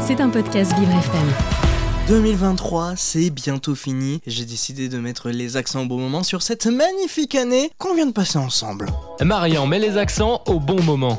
C'est un podcast Vivre FM. 2023, c'est bientôt fini. J'ai décidé de mettre les accents au bon moment sur cette magnifique année qu'on vient de passer ensemble. Marian met les accents au bon moment.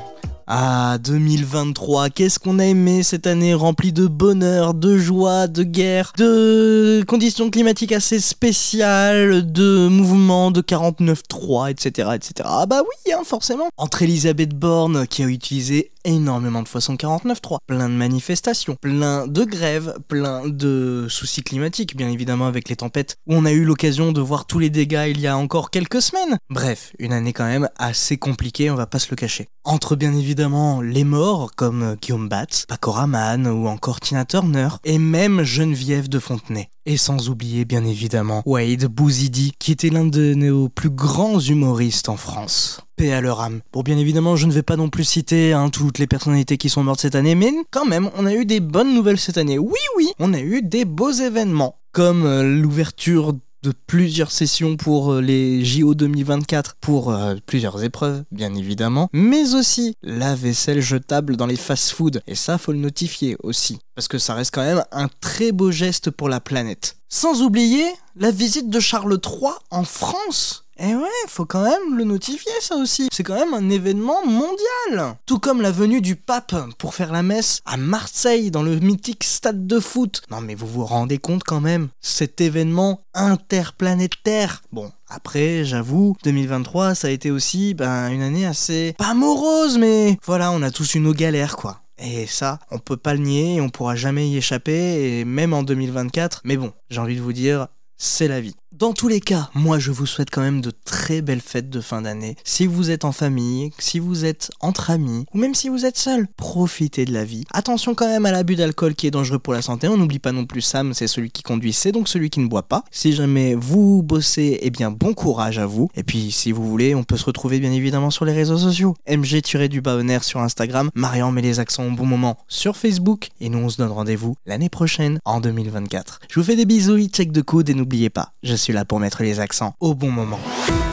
Ah, 2023, qu'est-ce qu'on a aimé cette année remplie de bonheur, de joie, de guerre, de conditions climatiques assez spéciales, de mouvements de 49.3, etc., etc. Ah bah oui, hein, forcément. Entre Elisabeth Borne, qui a utilisé énormément de fois son 49.3, plein de manifestations, plein de grèves, plein de soucis climatiques, bien évidemment avec les tempêtes, où on a eu l'occasion de voir tous les dégâts il y a encore quelques semaines. Bref, une année quand même assez compliquée, on va pas se le cacher. Entre bien évidemment les morts comme Guillaume Batz, Paco Rabanne ou encore Tina Turner, et même Geneviève de Fontenay. Et sans oublier bien évidemment Wade Bouzidi, qui était l'un de nos plus grands humoristes en France. À leur âme. Bon, bien évidemment, je ne vais pas non plus citer hein, toutes les personnalités qui sont mortes cette année, mais quand même, on a eu des bonnes nouvelles cette année. Oui, oui, on a eu des beaux événements, comme euh, l'ouverture de plusieurs sessions pour euh, les JO 2024 pour euh, plusieurs épreuves bien évidemment mais aussi la vaisselle jetable dans les fast-food et ça faut le notifier aussi parce que ça reste quand même un très beau geste pour la planète sans oublier la visite de Charles III en France et ouais, faut quand même le notifier ça aussi. C'est quand même un événement mondial. Tout comme la venue du pape pour faire la messe à Marseille dans le mythique stade de foot. Non mais vous vous rendez compte quand même, cet événement interplanétaire. Bon, après, j'avoue, 2023, ça a été aussi ben, une année assez... pas morose, mais voilà, on a tous eu nos galères, quoi. Et ça, on peut pas le nier, on pourra jamais y échapper, et même en 2024. Mais bon, j'ai envie de vous dire, c'est la vie. Dans tous les cas, moi je vous souhaite quand même de très belles fêtes de fin d'année. Si vous êtes en famille, si vous êtes entre amis, ou même si vous êtes seul, profitez de la vie. Attention quand même à l'abus d'alcool qui est dangereux pour la santé. On n'oublie pas non plus Sam, c'est celui qui conduit, c'est donc celui qui ne boit pas. Si jamais vous bossez, eh bien bon courage à vous. Et puis si vous voulez, on peut se retrouver bien évidemment sur les réseaux sociaux. MG du Baoner sur Instagram, Marian met les accents au bon moment sur Facebook. Et nous on se donne rendez-vous l'année prochaine en 2024. Je vous fais des bisous, check de coude et n'oubliez pas, suis là pour mettre les accents au bon moment.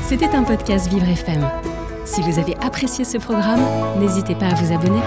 C'était un podcast Vivre FM. Si vous avez apprécié ce programme, n'hésitez pas à vous abonner.